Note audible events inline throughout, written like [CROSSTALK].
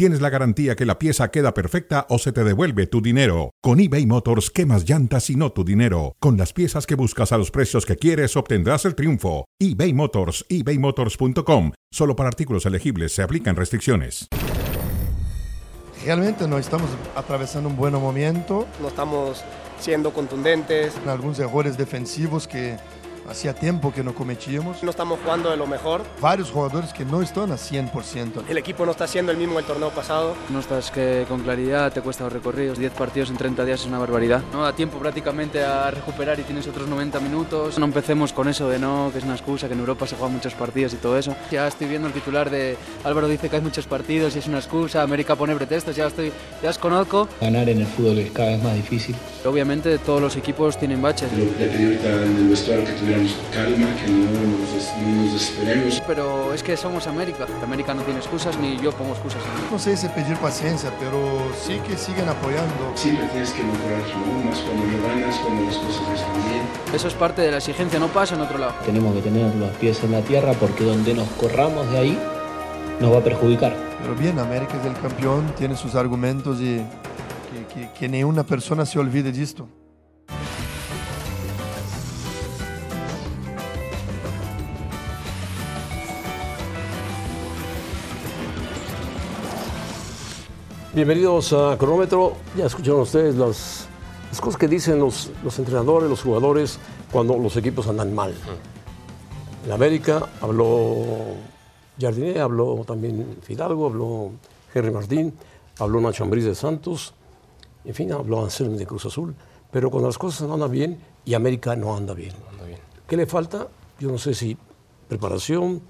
tienes la garantía que la pieza queda perfecta o se te devuelve tu dinero. Con eBay Motors, quemas llantas y no tu dinero. Con las piezas que buscas a los precios que quieres, obtendrás el triunfo. eBay Motors, ebaymotors.com. Solo para artículos elegibles se aplican restricciones. Realmente no estamos atravesando un buen momento. No estamos siendo contundentes. Algunos errores defensivos que hacía tiempo que no cometíamos. No estamos jugando de lo mejor. Varios jugadores que no están a 100%. El equipo no está siendo el mismo del torneo pasado. No estás que con claridad, te cuesta los recorridos. 10 partidos en 30 días es una barbaridad. No da tiempo prácticamente a recuperar y tienes otros 90 minutos. No empecemos con eso de no, que es una excusa, que en Europa se juegan muchos partidos y todo eso. Ya estoy viendo el titular de Álvaro dice que hay muchos partidos y es una excusa. América pone pretextos, ya estoy, ya os conozco. Ganar en el fútbol es cada vez más difícil. Obviamente todos los equipos tienen baches. Le pedí ahorita en el vestuario que calma, que no nos, no nos desesperemos. Pero es que somos América. América no tiene excusas ni yo pongo excusas. No sé si pedir paciencia, pero sí que siguen apoyando. Siempre tienes que mejorar, ¿no? más cuando no ganas, cuando las cosas están bien. Eso es parte de la exigencia, no pasa en otro lado. Tenemos que tener los pies en la tierra porque donde nos corramos de ahí nos va a perjudicar. Pero bien, América es el campeón, tiene sus argumentos y que, que, que ni una persona se olvide de esto. Bienvenidos a Cronómetro. Ya escucharon ustedes las, las cosas que dicen los, los, entrenadores, los jugadores, cuando los equipos andan mal. En América habló Jardiné, habló también Fidalgo, habló Henry Martín, habló Nacho Ambriz de Santos, en fin, habló Anselmo de Cruz Azul. Pero cuando las cosas no andan bien y América no anda bien. Anda bien. ¿Qué le falta? Yo no sé si preparación,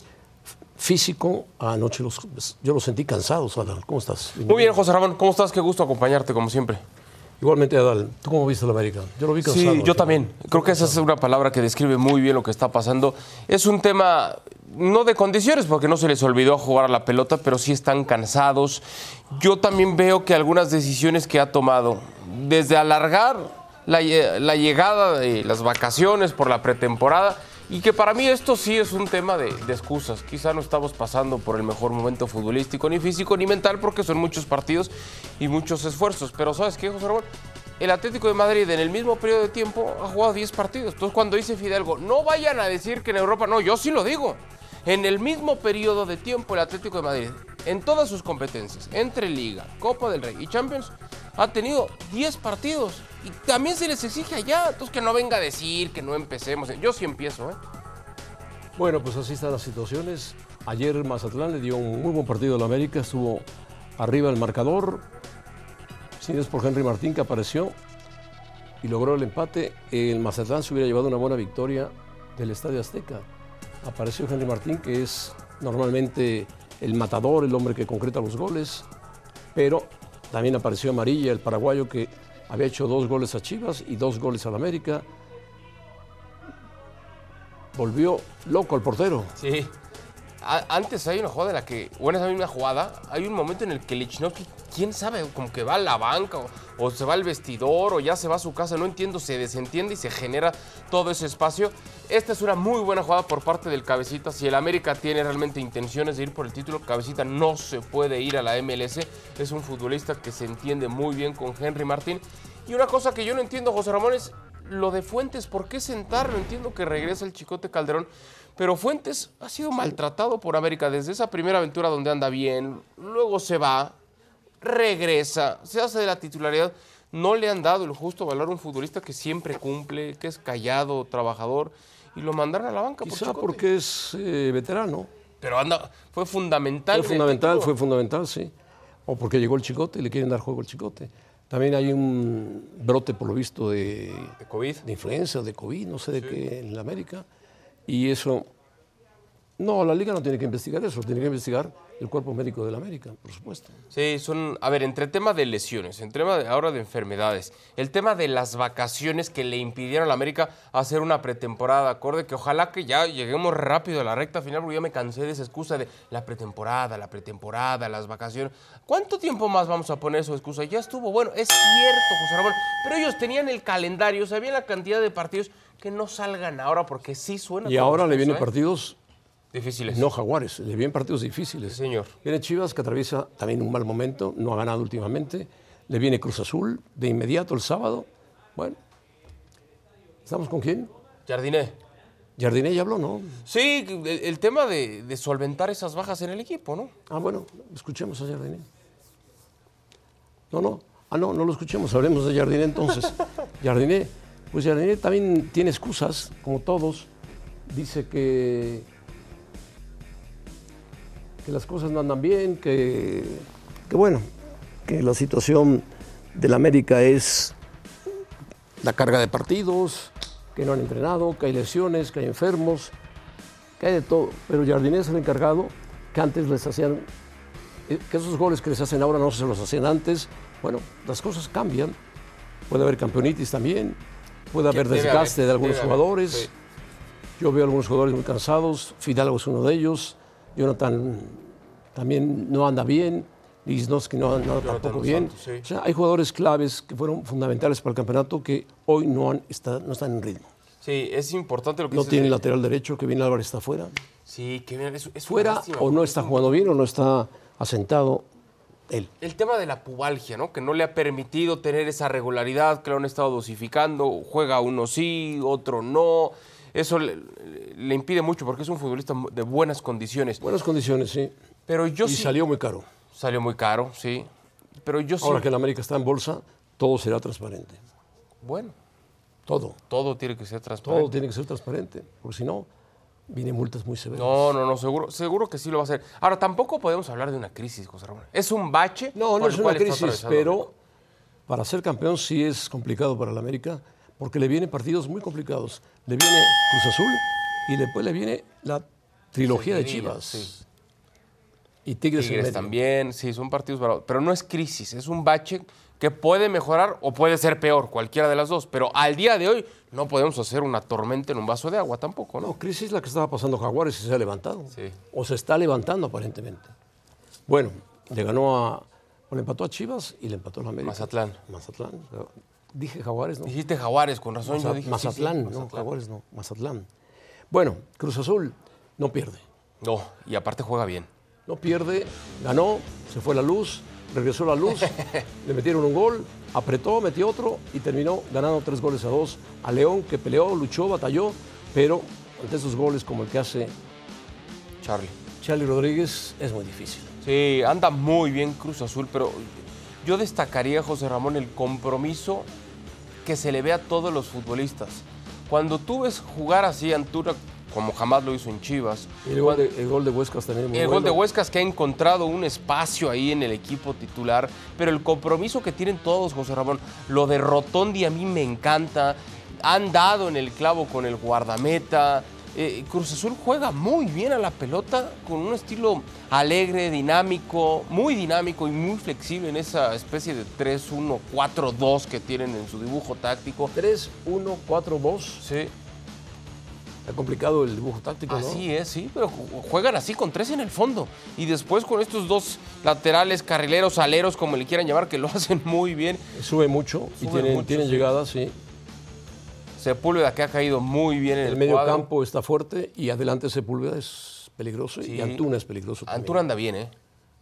físico. Anoche los, yo los sentí cansados, Adal. ¿Cómo estás? Muy bien, José Ramón. ¿Cómo estás? Qué gusto acompañarte, como siempre. Igualmente, Adal. ¿Tú cómo viste la América? Yo lo vi cansado. Sí, yo también. Creo que esa es una palabra que describe muy bien lo que está pasando. Es un tema no de condiciones, porque no se les olvidó jugar a la pelota, pero sí están cansados. Yo también veo que algunas decisiones que ha tomado, desde alargar la, la llegada de las vacaciones por la pretemporada, y que para mí esto sí es un tema de, excusas. Quizá no estamos pasando por el mejor momento futbolístico, ni físico, ni mental, porque son muchos partidos y muchos esfuerzos. Pero ¿sabes qué, José Ramón? El Atlético de Madrid en el mismo periodo de tiempo ha jugado 10 partidos. Entonces cuando dice Fidalgo, no vayan a decir que en Europa, no, yo sí lo digo. En el mismo periodo de tiempo el Atlético de Madrid, en todas sus competencias, entre Liga, Copa del Rey y Champions, ha tenido 10 partidos. Y también se les exige allá. Entonces que no venga a decir que no empecemos. Yo sí empiezo, ¿eh? Bueno, pues así están las situaciones. Ayer Mazatlán le dio un muy buen partido a la América. Estuvo arriba el marcador. Si es por Henry Martín que apareció y logró el empate, el Mazatlán se hubiera llevado una buena victoria del Estadio Azteca. Apareció Henry Martín, que es normalmente el matador, el hombre que concreta los goles, pero también apareció Amarilla, el paraguayo que había hecho dos goles a Chivas y dos goles al América. Volvió loco al portero. Sí. Antes hay una jugada en la que, bueno, esa misma jugada, hay un momento en el que Lichnowsky, quién sabe, como que va a la banca o, se va al vestidor o ya se va a su casa, no entiendo, se desentiende y se genera todo ese espacio. Esta es una muy buena jugada por parte del Cabecita. Si el América tiene realmente intenciones de ir por el título, Cabecita no se puede ir a la MLS. Es un futbolista que se entiende muy bien con Henry Martín. Y una cosa que yo no entiendo, José Ramón, es lo de Fuentes. ¿Por qué sentarlo? Entiendo que regresa el Chicote Calderón. Pero Fuentes ha sido maltratado por América desde esa primera aventura donde anda bien, luego se va, regresa, se hace de la titularidad. No le han dado el justo valor a un futbolista que siempre cumple, que es callado, trabajador, y lo mandaron a la banca. Quizá por porque es eh, veterano. Pero anda, fue fundamental. Fue fundamental, fue fundamental, sí. O porque llegó el chicote y le quieren dar juego al chicote. También hay un brote, por lo visto, de, ¿De COVID. De influenza, de COVID, no sé de sí. qué, en la América. Y eso No, la liga no tiene que investigar eso, tiene que investigar el cuerpo médico de la América, por supuesto. Sí, son, a ver, entre el tema de lesiones, el tema de, ahora de enfermedades, el tema de las vacaciones que le impidieron a la América hacer una pretemporada acorde, que ojalá que ya lleguemos rápido a la recta final, porque ya me cansé de esa excusa de la pretemporada, la pretemporada, las vacaciones. ¿Cuánto tiempo más vamos a poner esa excusa? Ya estuvo, bueno, es cierto, José Ramón, pero ellos tenían el calendario, sabían la cantidad de partidos que no salgan ahora, porque sí suena. Y ahora le vienen ¿eh? partidos Difíciles. No Jaguares, le vienen partidos difíciles. Sí, señor. Viene Chivas, que atraviesa también un mal momento, no ha ganado últimamente. Le viene Cruz Azul, de inmediato el sábado. Bueno, ¿estamos con quién? Jardiné. Jardiné ya habló, ¿no? Sí, el, el tema de, de solventar esas bajas en el equipo, ¿no? Ah, bueno, escuchemos a Jardiné. No, no, ah, no, no lo escuchemos, hablemos de Jardiné entonces. [LAUGHS] Jardiné, pues Jardiné también tiene excusas, como todos. Dice que, que las cosas no andan bien, que, que bueno, que la situación del América es la carga de partidos, que no han entrenado, que hay lesiones, que hay enfermos, que hay de todo. Pero Jardiné es el encargado que antes les hacían, eh, que esos goles que les hacen ahora no se los hacían antes. Bueno, las cosas cambian. Puede haber campeonitis también, puede haber desgaste de algunos jugadores. Yo veo algunos jugadores muy cansados, Fidalgo es uno de ellos, Jonathan también no anda bien, Lichnowsky no anda tampoco bien. Santos, sí. O sea, hay jugadores claves que fueron fundamentales para el campeonato que hoy no, han, está- no están en ritmo. Sí, es importante lo que No tiene de- lateral derecho, que bien Álvarez está fuera. Sí, que bien, es, Fuera lástima, o no está jugando bien o no está asentado él. El tema de la pubalgia, ¿no? Que no le ha permitido tener esa regularidad, que lo han estado dosificando. Juega uno sí, otro no. Eso le, le impide mucho porque es un futbolista de buenas condiciones. Buenas condiciones, sí. Pero yo y sí. salió muy caro. Salió muy caro, sí. Pero yo sí. Ahora que el América está en bolsa, todo será transparente. Bueno, Todo. todo tiene que ser transparente. Todo tiene que ser transparente, porque si no, vienen multas muy severas. No, no, no, seguro, seguro que sí lo va a hacer. Ahora, tampoco podemos hablar de una crisis, José Ramón. Es un bache. No, no es una crisis, pero para ser campeón sí es complicado para el América, porque le vienen partidos muy complicados. Le viene Cruz Azul y después le viene la trilogía de Chivas. sí. Y Tigres, Tigres también, sí, son partidos bravos. Pero no es crisis, es un bache que puede mejorar o puede ser peor, cualquiera de las dos. Pero al día de hoy no podemos hacer una tormenta en un vaso de agua tampoco, ¿no? No, crisis la que estaba pasando Jaguares y se ha levantado. Sí. O se está levantando aparentemente. Bueno, le ganó a. o le empató a Chivas y le empató a la América. Mazatlán. Mazatlán. Dije Jaguares, ¿no? Dijiste Jaguares, con razón. Maza- yo dije, sí, sí, Mazatlán, no, Jaguares no, Mazatlán. Bueno, Cruz Azul no pierde. No, y aparte juega bien. No pierde, ganó, se fue la luz, regresó la luz, [LAUGHS] le metieron un gol, apretó, metió otro y terminó ganando tres goles a dos a León, que peleó, luchó, batalló, pero ante esos goles como el que hace Charlie. Charlie Rodríguez es muy difícil. Sí, anda muy bien Cruz Azul, pero yo destacaría, José Ramón, el compromiso que se le ve a todos los futbolistas. Cuando tú ves jugar así a Antuna, como jamás lo hizo en Chivas, Y el gol de, el gol de Huescas también muy el gol de. Huescas que ha encontrado un espacio ahí en el equipo titular, pero el compromiso que tienen todos, José Ramón, lo de Rotondi a mí me encanta, han dado en el clavo con el guardameta, eh, Cruz Azul juega muy bien a la pelota, con un estilo alegre, dinámico, muy dinámico y muy flexible en esa especie de 3-1-4-2 que tienen en su dibujo táctico. 3, 1, 4, 2. Sí, Está complicado el dibujo táctico, ¿no? Así es, sí, pero ju- juegan así con tres en el fondo. Y después con estos dos laterales, carrileros, aleros, como le quieran llamar, que lo [LAUGHS] hacen muy bien. Sube mucho y tienen, mucho, tienen sí. llegadas, sí. Sepúlveda que ha caído muy bien en el, El medio cuadro. campo está fuerte y adelante Sepúlveda es peligroso Sí. y Antuna es peligroso también. Antuna anda bien, ¿eh?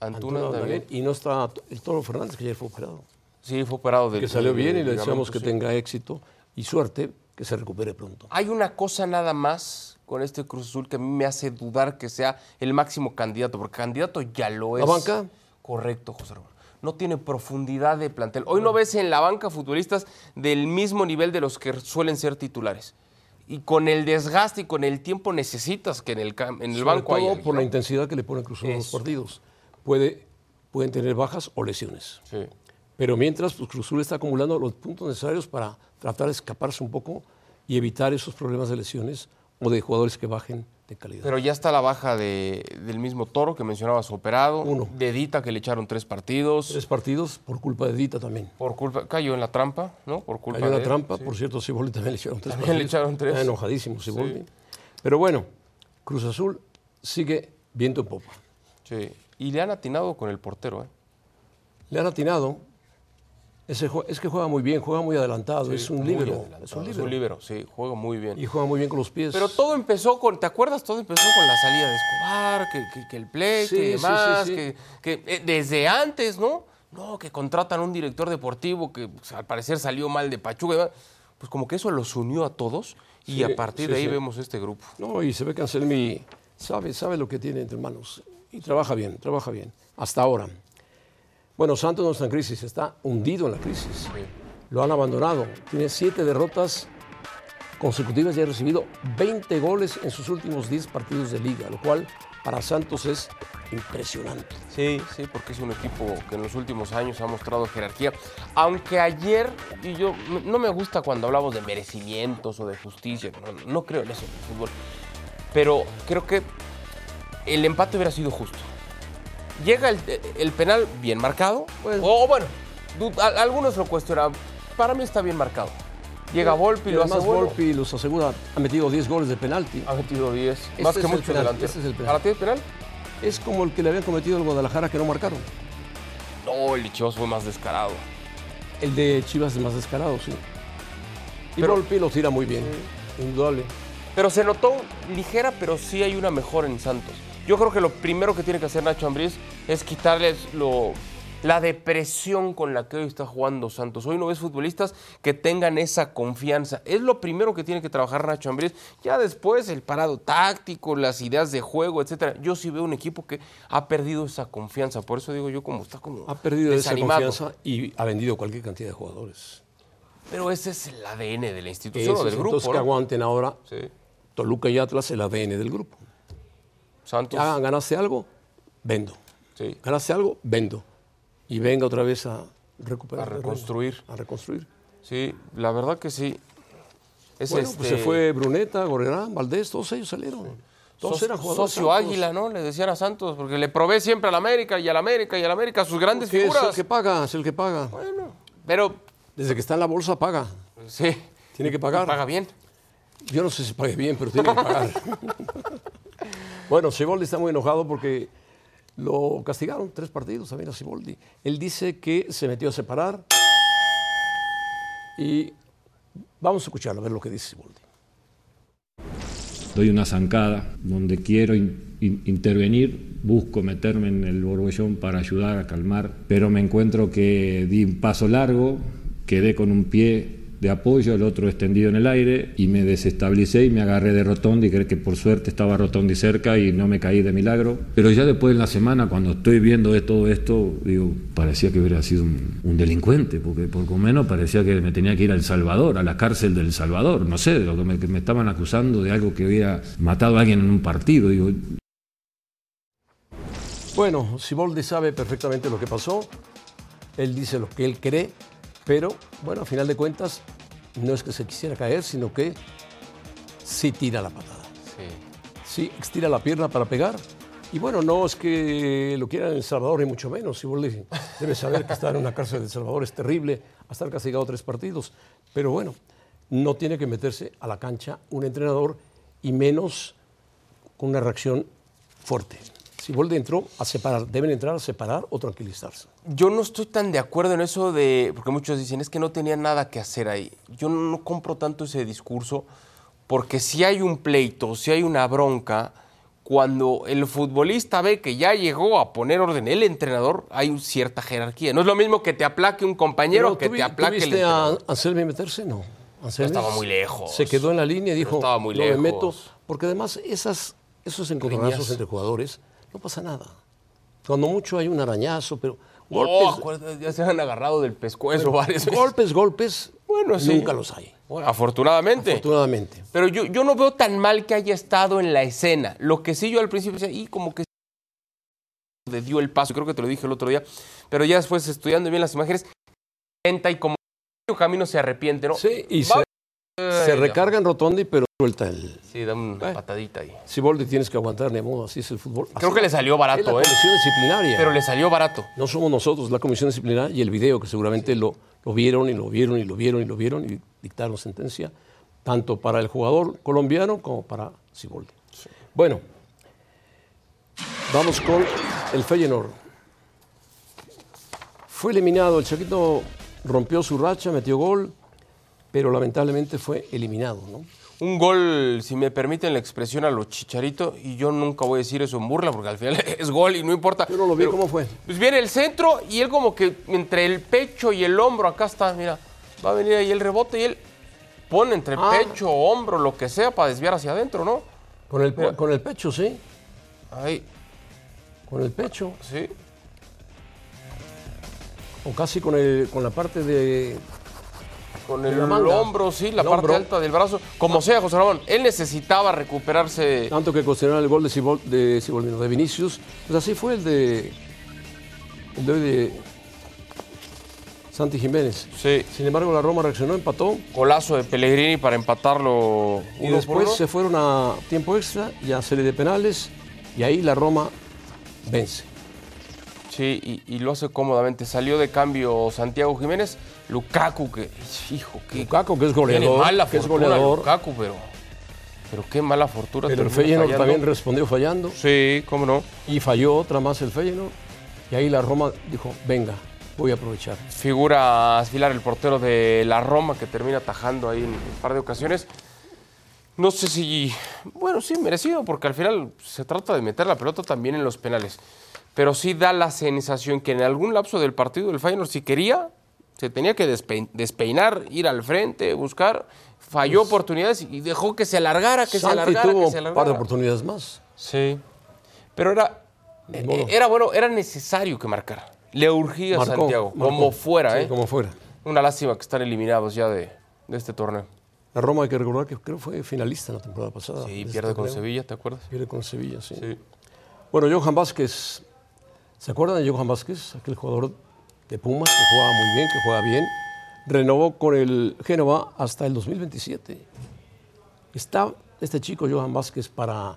Antuna, Antuna anda bien. bien. Y no está el Toro Fernández, que ayer fue operado. Sí, fue operado del Que salió bien y le deseamos que sí. tenga éxito y suerte, que se recupere pronto. Hay una cosa nada más con este Cruz Azul que a mí me hace dudar que sea el máximo candidato, porque candidato ya lo es. ¿La banca? Correcto, José Ramón. No tiene profundidad de plantel. Hoy no ves en la banca futbolistas del mismo nivel de los que suelen ser titulares. Y con el desgaste y con el tiempo necesitas que en el, cam- en el Sobre banco todo por la intensidad que le pone Cruz Azul a los partidos. Puede, pueden tener bajas o lesiones. Sí. Pero mientras, pues Cruz Azul está acumulando los puntos necesarios para tratar de escaparse un poco y evitar esos problemas de lesiones o de jugadores que bajen de calidad. Pero ya está la baja de, del mismo Toro que mencionabas operado. Uno. De Dita que le echaron tres partidos. Tres partidos por culpa de Dita también. Por culpa, cayó en la trampa, ¿no? Por culpa Cayó en de la él, trampa, sí. por cierto, Siboldi también le echaron tres También le partidos. echaron tres. Está enojadísimo Siboldi. Sí. Pero bueno, Cruz Azul sigue viento en popa. Sí. Y le han atinado con el portero, ¿eh? Le han atinado. Ese es que juega muy bien, juega muy adelantado, es un adelantado, Es un Es líbero. un líbero, sí, juega muy bien. Y juega muy bien con los pies. Pero todo empezó con, ¿te acuerdas? Todo empezó con la salida de Escobar, que, que- que el play, Sí, que demás, sí, que, que, eh, desde antes, ¿no? No, que contratan un director deportivo que pues, al parecer salió mal de Pachuca. Pues como que eso los unió a todos y a partir de ahí vemos este grupo. No, y se ve que Anselmi sabe, sabe lo que tiene entre manos. Y trabaja bien, trabaja bien. Hasta ahora. Bueno, Santos no está en crisis, está hundido en la crisis. Lo han abandonado. Tiene siete derrotas consecutivas y ha recibido 20 goles en sus últimos 10 partidos de liga, lo cual para Santos es impresionante. Sí, sí, porque es un equipo que en los últimos años ha mostrado jerarquía. Aunque ayer, y yo no me gusta cuando hablamos de merecimientos o de justicia, no, no creo en eso en el fútbol. Pero creo que el empate hubiera sido justo. Llega el, el penal bien marcado, Pues- o bueno, algunos lo cuestionan. Para mí está bien marcado. Llega Volpi, Y lo hace. Volpi los asegura, ha metido 10 goles de penalti. Ha metido 10, Este más que penal, delanteros. este es el penal. ¿Para ti es penal? Es como el que le habían cometido al Guadalajara que no marcaron. No, el de Chivas fue más descarado. El de Chivas es más descarado, sí. Y Pero- Volpi lo tira muy bien, indudable. Pero se notó ligera, pero sí hay una mejor en Santos. Yo creo que lo primero que tiene que hacer Nacho Ambriz es quitarles lo, la depresión con la que hoy está jugando Santos. Hoy no ves futbolistas que tengan esa confianza. Es lo primero que tiene que trabajar Nacho Ambriz. Ya después el parado táctico, las ideas de juego, etcétera. Yo sí veo un equipo que ha perdido esa confianza. Por eso digo yo como está como Ha perdido esa desanimado. confianza y ha vendido cualquier cantidad de jugadores. Pero ese es el ADN de la institución o del grupo. entonces que ¿no? aguanten ahora Sí. Toluca y Atlas el ADN del grupo. Santos. Algo, vendo. Sí. Ganaste algo, vendo. Y venga otra vez a recuperar. A terreno, reconstruir. A reconstruir. Sí, la verdad que sí. Es Bueno, este, pues se fue Bruneta, Gorrerán, Valdés, todos ellos salieron. Todos so- eran jugadores. socio Santos. águila, ¿no? Le decían a Santos, porque le probé siempre al América y al América y al América sus grandes Que es el figuras. que paga, es el que paga. Bueno, pero Desde que está en la bolsa paga. sí. Tiene que pagar. Paga bien. Yo no sé si pague bien, pero tiene que pagar. [LAUGHS] bueno, Siboldi está muy enojado porque lo castigaron tres partidos también a Siboldi. Él dice que se metió a separar y vamos a escucharlo, a ver lo que dice Siboldi. doy una zancada donde quiero in- in- intervenir, busco meterme en el borbollón para ayudar a calmar, pero me encuentro que di un paso largo, quedé con un pie de apoyo, el otro extendido en el aire y me desestabilicé y me agarré de Rotondi, que por suerte estaba Rotondi cerca y no me caí de milagro. Pero ya después en la semana, cuando estoy viendo todo esto, digo, parecía que hubiera sido un, delincuente, porque por lo menos parecía que me tenía que ir a El Salvador, a la cárcel del Salvador, no sé, lo que me, estaban acusando de algo que hubiera matado a alguien en un partido. Digo, Bueno, Siboldi sabe perfectamente lo que pasó. Él dice lo que él cree, pero bueno, a final de cuentas, no es que se quisiera caer, sino que sí tira la patada. Sí, estira la pierna para pegar. Y bueno, no es que lo quieran en El Salvador, ni mucho menos. Siboldi debe saber que estar en una cárcel de El Salvador es terrible, a estar castigado tres partidos. Pero bueno, no tiene que meterse a la cancha un entrenador y menos con una reacción fuerte. Siboldi entró a separar, deben entrar a separar o tranquilizarse. Yo no estoy tan de acuerdo en eso de, porque muchos dicen, es que no tenía nada que hacer ahí. Yo no compro tanto ese discurso, porque si hay un pleito, si hay una bronca, cuando el futbolista ve que ya llegó a poner orden el entrenador, hay cierta jerarquía. No es lo mismo que te aplaque un compañero Pero que ¿tú te aplaque el ¿Tuviste entrenador. a Anselmi meterse? No. Anselmi estaba muy lejos. Se quedó en la línea y dijo, estaba muy no me lejos. meto. Porque además esas, esos encontronazos entre jugadores, no pasa nada. Cuando mucho hay un arañazo, pero Oh, golpes, ya se han agarrado del pescuezo varias veces. golpes, golpes, Bueno, sí. nunca los hay. Bueno, afortunadamente. Afortunadamente. Pero yo, yo no veo tan mal que haya estado en la escena. Lo que sí yo al principio decía, y como que le dio el paso, creo que te lo dije el otro día, pero ya después estudiando bien las imágenes, y como camino se arrepiente, ¿no? Sí, y Va- se, Se ella. recarga en Rotondi, pero suelta el. Sí, da una patadita ahí. Si Boldi tienes que aguantar, ni modo, así es el fútbol. Creo Así que le salió barato, la ¿eh? comisión disciplinaria. Pero le salió barato. No somos nosotros, la comisión disciplinaria y el video, que seguramente lo, lo vieron y lo vieron y lo vieron y lo vieron y dictaron sentencia, tanto para el jugador colombiano como para Siboldi. Bueno, vamos con el Feyenoord. Fue eliminado, el Chaquito rompió su racha, metió gol, pero lamentablemente fue eliminado, ¿no? Un gol, si me permiten la expresión, a los chicharitos, y yo nunca voy a decir eso en burla, porque al final [LAUGHS] es gol y no importa. Yo no lo vi, Pero, ¿cómo fue? Pues viene el centro y él como que entre el pecho y el hombro, acá está, mira, va a venir ahí el rebote y él pone entre Ah. pecho, hombro, lo que sea, para desviar hacia adentro, ¿no? Con el, con el pecho, sí, Ahí, con el pecho, sí. o casi con, el, con la parte de... Con el hombro, sí, la El parte hombro. alta del brazo. Como sea, José Ramón, él necesitaba recuperarse. Tanto que cuestionaron el gol de, Cibol, de, Ciboldi, no, de Vinicius, pues así fue el de, el de, Santi Jiménez. Sí. Sin embargo, la Roma reaccionó, empató Golazo de Pellegrini para empatarlo y uno por después uno. se fueron a tiempo extra y a serie de penales y ahí la Roma vence. Sí, y, y lo hace cómodamente. Salió de cambio Santiago Jiménez, Lukaku, que, hijo, que Lukaku, que es tiene goleador, mala que es goleador. Lukaku, pero, pero qué mala fortuna. Pero el Feyenoord fallando. también respondió fallando Sí, cómo no. y falló otra más el Feyenoord y ahí la Roma dijo, venga, voy a aprovechar. Figura Aspilar, el portero de la Roma, que termina atajando ahí en un par de ocasiones. No sé si, bueno, sí, merecido, porque al final se trata de meter la pelota también en los penales. Pero sí da la sensación que en algún lapso del partido el Feyenoord, si quería, se tenía que despe- despeinar, ir al frente, buscar. Falló oportunidades y dejó que se alargara, que se alargara, tuvo que se un par de alargara. oportunidades más. Sí. Pero era, era bueno, era necesario que marcara. Le urgía a Santiago, marcó. como fuera, Sí, ¿eh? como fuera. Una lástima que están eliminados ya de, de este torneo. La Roma hay que recordar que creo fue finalista la temporada pasada. Sí, este pierde con. Sevilla, ¿te acuerdas? Pierde con Sevilla, sí. Sí. Bueno, Johan Vázquez, ¿se acuerdan de Johan Vázquez? Aquel jugador de Pumas que jugaba muy bien, que juega bien. Renovó con el Génova hasta el 2027. ¿Está este chico Johan Vázquez para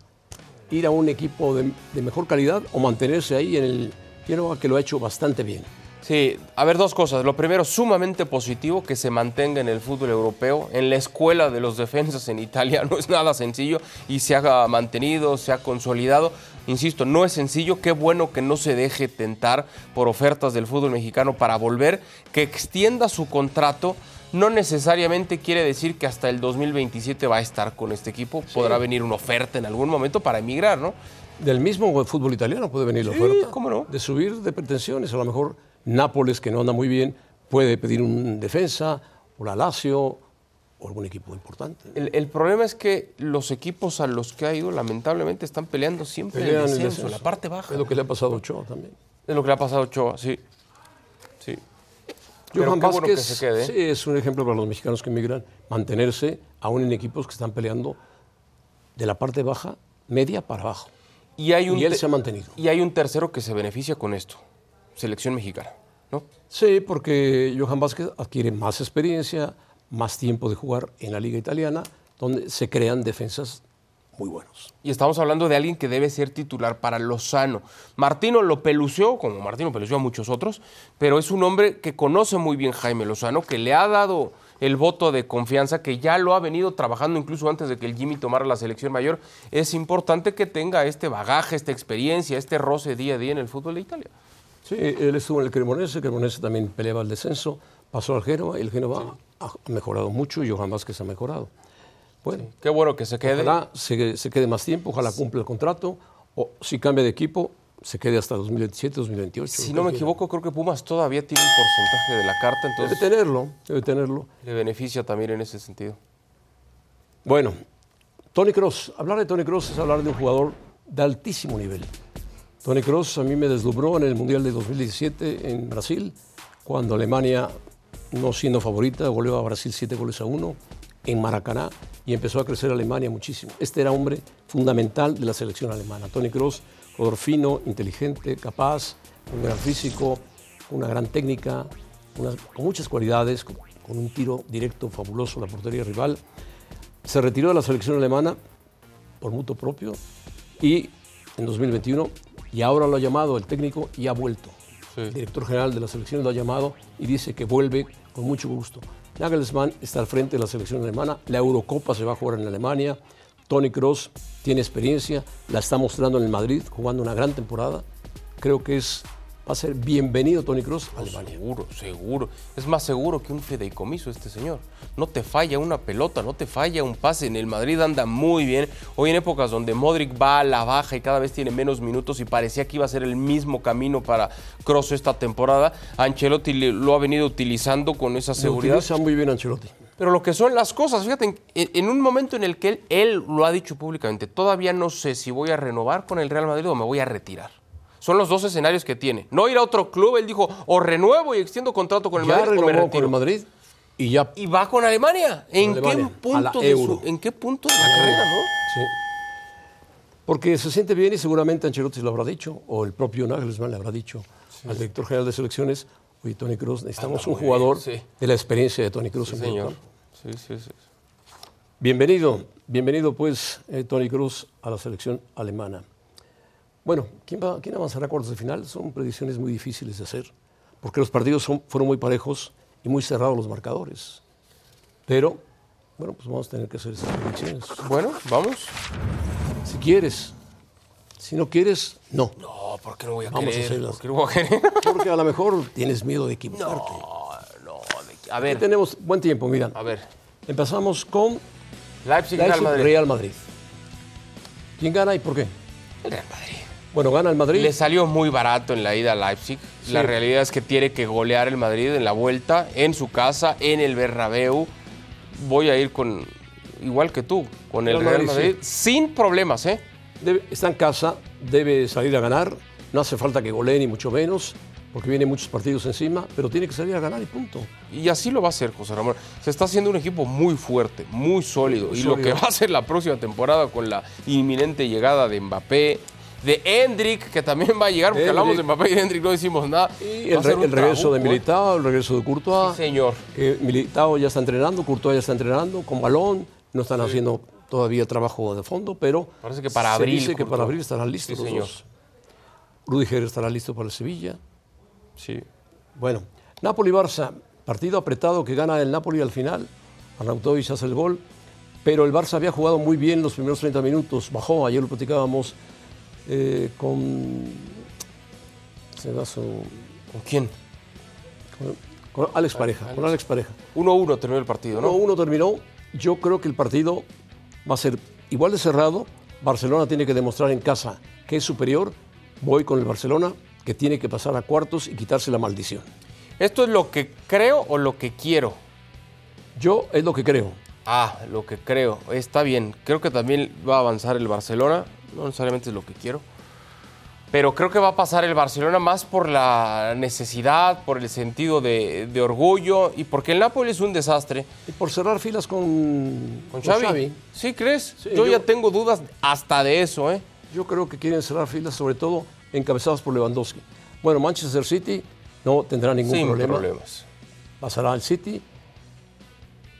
ir a un equipo de, de mejor calidad o mantenerse ahí en el Génova que lo ha hecho bastante bien? Sí, a ver, dos cosas. Lo primero, sumamente positivo que se mantenga en el fútbol europeo. En la escuela de los defensas en Italia [LAUGHS] no es nada sencillo y se ha mantenido, se ha consolidado. Insisto, no es sencillo. Qué bueno que no se deje tentar por ofertas del fútbol mexicano para volver, que extienda su contrato. No necesariamente quiere decir que hasta el 2027 va a estar con este equipo. Podrá venir una oferta en algún momento para emigrar, ¿no? Del mismo fútbol italiano puede venir la oferta. cómo no. De subir de pretensiones. A lo mejor Nápoles, que no anda muy bien, puede pedir un defensa, o la Lazio, o algún equipo importante. El, el problema es que los equipos a los que ha ido, lamentablemente, están peleando siempre Pelean el el descenso, la parte baja. Es lo que le ha pasado a Ochoa también. Es lo que le ha pasado a Ochoa, sí. Sí. Pero Johan qué bueno que se quede. ¿eh? sí, es un ejemplo para los mexicanos que emigran, mantenerse aún en equipos que están peleando de la parte baja, media para abajo. Y, hay un Y él se ha mantenido. Y hay un tercero que se beneficia con esto. Selección mexicana, ¿no? Sí, porque Johan Vázquez adquiere más experiencia, más tiempo de jugar en la liga italiana, donde se crean defensas muy buenos. Y estamos hablando de alguien que debe ser titular para Lozano. Martino lo pelució, como Martino pelució a muchos otros, pero es un hombre que conoce muy bien Jaime Lozano, que le ha dado el voto de confianza, que ya lo ha venido trabajando incluso antes de que el Jimmy tomara la selección mayor. Es importante que tenga este bagaje, esta experiencia, este roce día a día en el fútbol de Italia. Sí, él estuvo en el Cremonese, el Cremonese también peleaba el descenso, pasó al Génova y el Génova ha mejorado mucho y Johan Vázquez ha mejorado. Bueno, Qué bueno que se quede. ojalá se, se quede más tiempo, ojalá cumpla el contrato, o si cambia de equipo, se quede hasta 2027, 2028. Si no me equivoco, creo que Pumas todavía tiene un porcentaje de la carta, Debe entonces tenerlo, debe tenerlo. le beneficia también en ese sentido. Bueno, Tony Cross. Hablar de Tony Cross es hablar de un jugador de altísimo nivel. Tony Cross a mí me deslumbró en el Mundial de 2017 en Brasil, cuando Alemania, no siendo favorita, goleó a Brasil siete goles a uno en Maracaná y empezó a crecer Alemania muchísimo. Este era hombre fundamental de la selección alemana. Tony Cross, jugador fino, inteligente, capaz, un gran físico, una gran técnica, con muchas cualidades, con, con un tiro directo fabuloso a la portería rival. se retiró de la selección alemana por mutuo propio y en 2021 y ahora lo ha llamado el técnico y ha vuelto. El director general de la selección lo ha llamado y dice que vuelve con mucho gusto. Nagelsmann está al frente de la selección alemana, la Eurocopa se va a jugar en Alemania, Tony Cross tiene experiencia, la está mostrando en el Madrid, jugando una gran temporada. Creo que es va a ser bienvenido Tony Cross a Alemania. Seguro, seguro. Es más seguro que un fideicomiso este señor. No te falla una pelota, no te falla un pase. En el Madrid anda muy bien. Hoy en épocas donde Modric va a la baja y cada vez tiene menos minutos y parecía que iba a ser el mismo camino para Cross esta temporada, Ancelotti lo ha venido utilizando con esa seguridad. Lo utiliza muy bien Ancelotti. Pero lo que son las cosas, fíjate, en, en, un momento en el que él, él lo ha dicho públicamente, todavía no sé si voy a renovar con el Real Madrid o me voy a retirar. Son los dos escenarios que tiene. No ir a otro club, él dijo, o renuevo y extiendo contrato con el ya Madrid o me retiro. con el Madrid y ya Y va con Alemania. ¿En, Alemania, Qué, punto de su, ¿En qué punto de la carrera, no? Sí. Porque se siente bien y seguramente Ancelotti lo habrá dicho, o el propio Nagelsmann le habrá dicho al director general de selecciones, oye, Tony Cruz, necesitamos un jugador sí. de la experiencia de Tony Cruz Sí, en señor. Sí, sí, sí. Bienvenido, bienvenido pues eh, Tony Cruz a la selección alemana. Bueno, ¿quién, va- quién avanzará a cuartos de final? Son predicciones muy difíciles de hacer, porque los partidos son- fueron muy parejos y muy cerrados los marcadores. Pero, bueno, pues vamos a tener que hacer esas predicciones. Bueno, vamos. Si quieres, si no quieres, no. No, ¿por qué no voy a Vamos a querer? hacerlas. ¿Por qué no voy a querer? [LAUGHS] Porque a lo mejor tienes miedo de equivocarte. No, no. de- A Aquí ver, tenemos buen tiempo, mira. a ver. Empezamos con Leipzig, Real Leipzig, Madrid. Real Madrid. ¿Quién gana y por qué? El Real Madrid. Bueno, gana el Madrid. Le salió muy barato en la ida a Leipzig. La realidad es que tiene que golear el Madrid en la vuelta, en su casa, en el Bernabéu. Voy a ir con, igual que tú, con el Real Real Madrid, Madrid, sin problemas, ¿eh? Debe- está en casa, debe salir a ganar. No hace falta que golee ni mucho menos, porque vienen muchos partidos encima, pero tiene que salir a ganar y punto. Y así lo va a hacer, José Ramón. Se está haciendo un equipo muy fuerte, muy sólido. Muy y lo que va a hacer la próxima temporada con la inminente llegada de Mbappé, de Hendrik, que también va a llegar, porque hablamos de Mbappé y de Hendrik, no decimos nada. Y el, re- regreso de ¿eh? Militao, el regreso de Courtois. Sí, señor. que Militao ya está entrenando, Courtois ya está entrenando con balón. No están haciendo todavía trabajo de fondo, pero Parece que para se abril, dice que para abril estarán listos Sí, los señor. dos. Rudiger estará listo para el Sevilla. Sí. Bueno, Napoli-Barça, partido apretado que gana el Napoli al final. Arnautovic hace el gol, pero el Barça había jugado muy bien los primeros 30 minutos. Bajó, ayer lo platicábamos eh, con, se da su- ¿Con quién? con, con Alex Pareja. Con Alex Pareja. 1-1 terminó el partido, ¿no? 1-1 terminó. Yo creo que el partido va a ser igual de cerrado. Barcelona tiene que demostrar en casa que es superior. Voy con el Barcelona, que tiene que pasar a cuartos y quitarse la maldición. ¿Esto es lo que creo o lo que quiero? Yo es lo que creo. Ah, lo que creo. Está bien. Creo que también va a avanzar el Barcelona. No necesariamente es lo que quiero. Pero creo que va a pasar el Barcelona más por la necesidad, por el sentido de, de orgullo y porque el Napoli es un desastre. Y por cerrar filas con, ¿Con Xavi? ¿Sí crees? Sí, yo, yo- ya tengo dudas hasta de eso, ¿eh? Yo creo que quieren cerrar filas, sobre todo encabezados por Lewandowski. Bueno, Manchester City no tendrá ningún Sin problema. problemas. Pasará al City.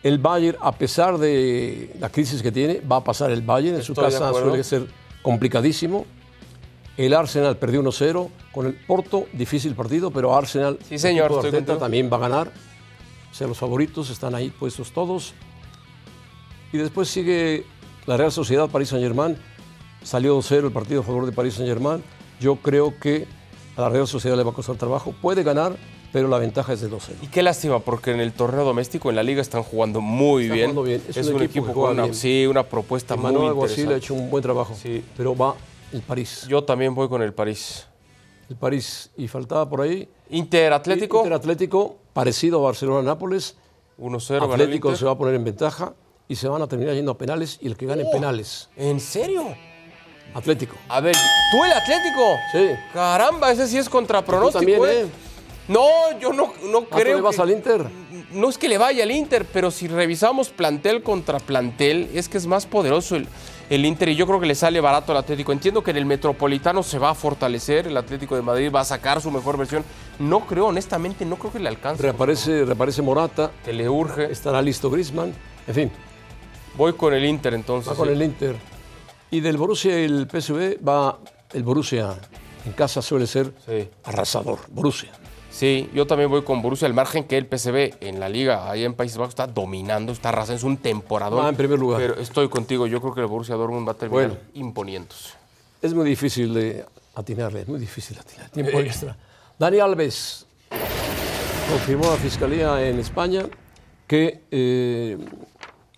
El Bayern, a pesar de la crisis que tiene, va a pasar el Bayern. En su Estoy casa suele ser complicadísimo. El Arsenal perdió 1-0 con el Porto, difícil partido, pero Arsenal Sí, señor, estoy también va a ganar. O sea, los favoritos están ahí puestos todos. Y después sigue la Real Sociedad París Saint-Germain. Salió 2-0 el partido a favor de París Saint-Germain. Yo creo que a la Real Sociedad le va a costar trabajo. Puede ganar, pero la ventaja es de 2-0. Y qué lástima, porque en el torneo doméstico, en la liga, están jugando muy Está bien. jugando bien. Es, un, equipo, que con una, bien. sí, una propuesta muy Manuel Alguacil ha interesante. hecho un buen trabajo. Sí. Pero va el París. Yo también voy con el París. El París. Y faltaba por ahí. Inter Atlético, Inter Atlético, parecido a Barcelona-Nápoles. 1-0 ganó el Atlético se va a poner en ventaja y se van a terminar yendo a penales y el que gane Oh. penales. ¿En serio? Atlético. A ver, ¿tú el Atlético? Sí. Caramba, ese sí es contra pronóstico, también, ¿eh? ¿eh? No, yo no, no Ah, ¿tú creo le vas que- al Inter? No es que le vaya al Inter, pero si revisamos plantel contra plantel, es que es más poderoso el, el Inter y yo creo que le sale barato al Atlético. Entiendo que en el Metropolitano se va a fortalecer, el Atlético de Madrid va a sacar su mejor versión. No creo, honestamente, no creo que le alcance. Reaparece, reaparece Morata. Que le urge. Estará listo Griezmann. En fin, Voy con el Inter entonces. Va con sí. el Inter. Y del Borussia y el PSV va el Borussia. En casa suele ser Sí. arrasador. Borussia. Sí, yo también voy con Borussia, al margen que el PSV en la liga, ahí en Países Bajos, está dominando, está arrasando, es un temporador. Va en primer lugar. Pero estoy contigo, yo creo que el Borussia Dortmund va a terminar Bueno. imponiéndose. Es muy difícil de atinarle, es muy difícil atinar. Tiempo extra. Dani Alves confirmó la Fiscalía en España que eh,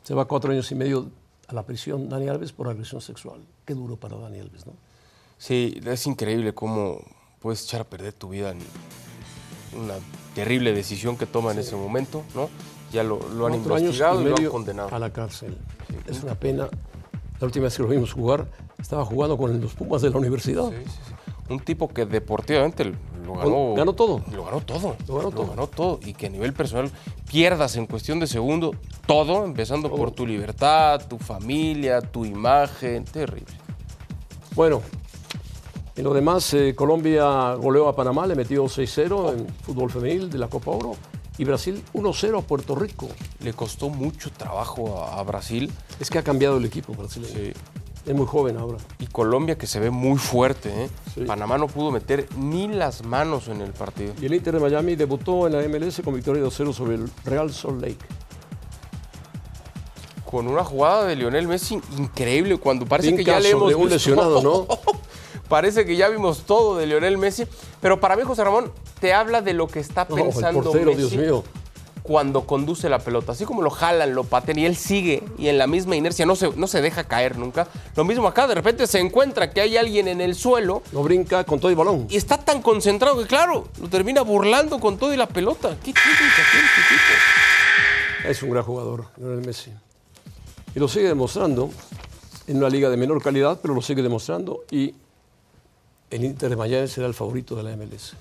se va cuatro años y medio a la prisión Dani Alves por agresión sexual. Qué duro para Dani Alves, ¿no? Sí, es increíble cómo puedes echar a perder tu vida en una terrible decisión que toma en ese momento, ¿no? Ya lo, lo han investigado y, y lo han condenado. a la cárcel. Es una pena. La última vez que lo vimos jugar, estaba jugando con los Pumas de la universidad. Sí, sí, sí. Un tipo que deportivamente lo ganó. Ganó todo. Lo ganó todo. Lo ganó todo. ganó todo. Y que a nivel personal pierdas en cuestión de segundo todo, empezando por tu libertad, tu familia, tu imagen. Terrible. Bueno, en lo demás, eh, Colombia goleó a Panamá, le metió 6-0 en fútbol femenil de la Copa Oro. Y Brasil 1-0 a Puerto Rico. Le costó mucho trabajo a, a Brasil. Es que ha cambiado el equipo brasileño. Sí. Es muy joven ahora. Y Colombia que se ve muy fuerte. ¿eh? Sí. Panamá no pudo meter ni las manos en el partido. Y el Inter de Miami debutó en la MLS con victoria 2-0 sobre el Real Salt Lake. Con una jugada de Lionel Messi increíble cuando parece que ya le hemos sobre un visto- lesionado, ¿no? [LAUGHS] parece que ya vimos todo de Lionel Messi, pero para mí José Ramón te habla de lo que está pensando portero, Messi Dios mío. cuando conduce la pelota, así como lo jalan, lo patean y él sigue y en la misma inercia no se, no se deja caer nunca. Lo mismo acá, de repente se encuentra que hay alguien en el suelo No brinca con todo el balón. y está tan concentrado que claro, lo termina burlando con todo y la pelota. ¿Qué técnica tiene este tipo? Es un gran jugador, Lionel Messi. Y lo sigue demostrando en una liga de menor calidad, pero lo sigue demostrando. Y el Inter de Miami será el favorito de la MLS.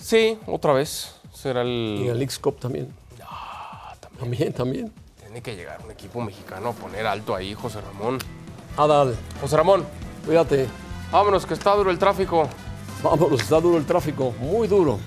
Sí, otra vez. Será Y en el el... Leagues Cup también. También, también. Tiene que llegar un equipo mexicano a poner alto ahí, José Ramón. Adal, José Ramón, cuídate. vámonos, que está duro el tráfico. Vámonos, está duro el tráfico, muy duro.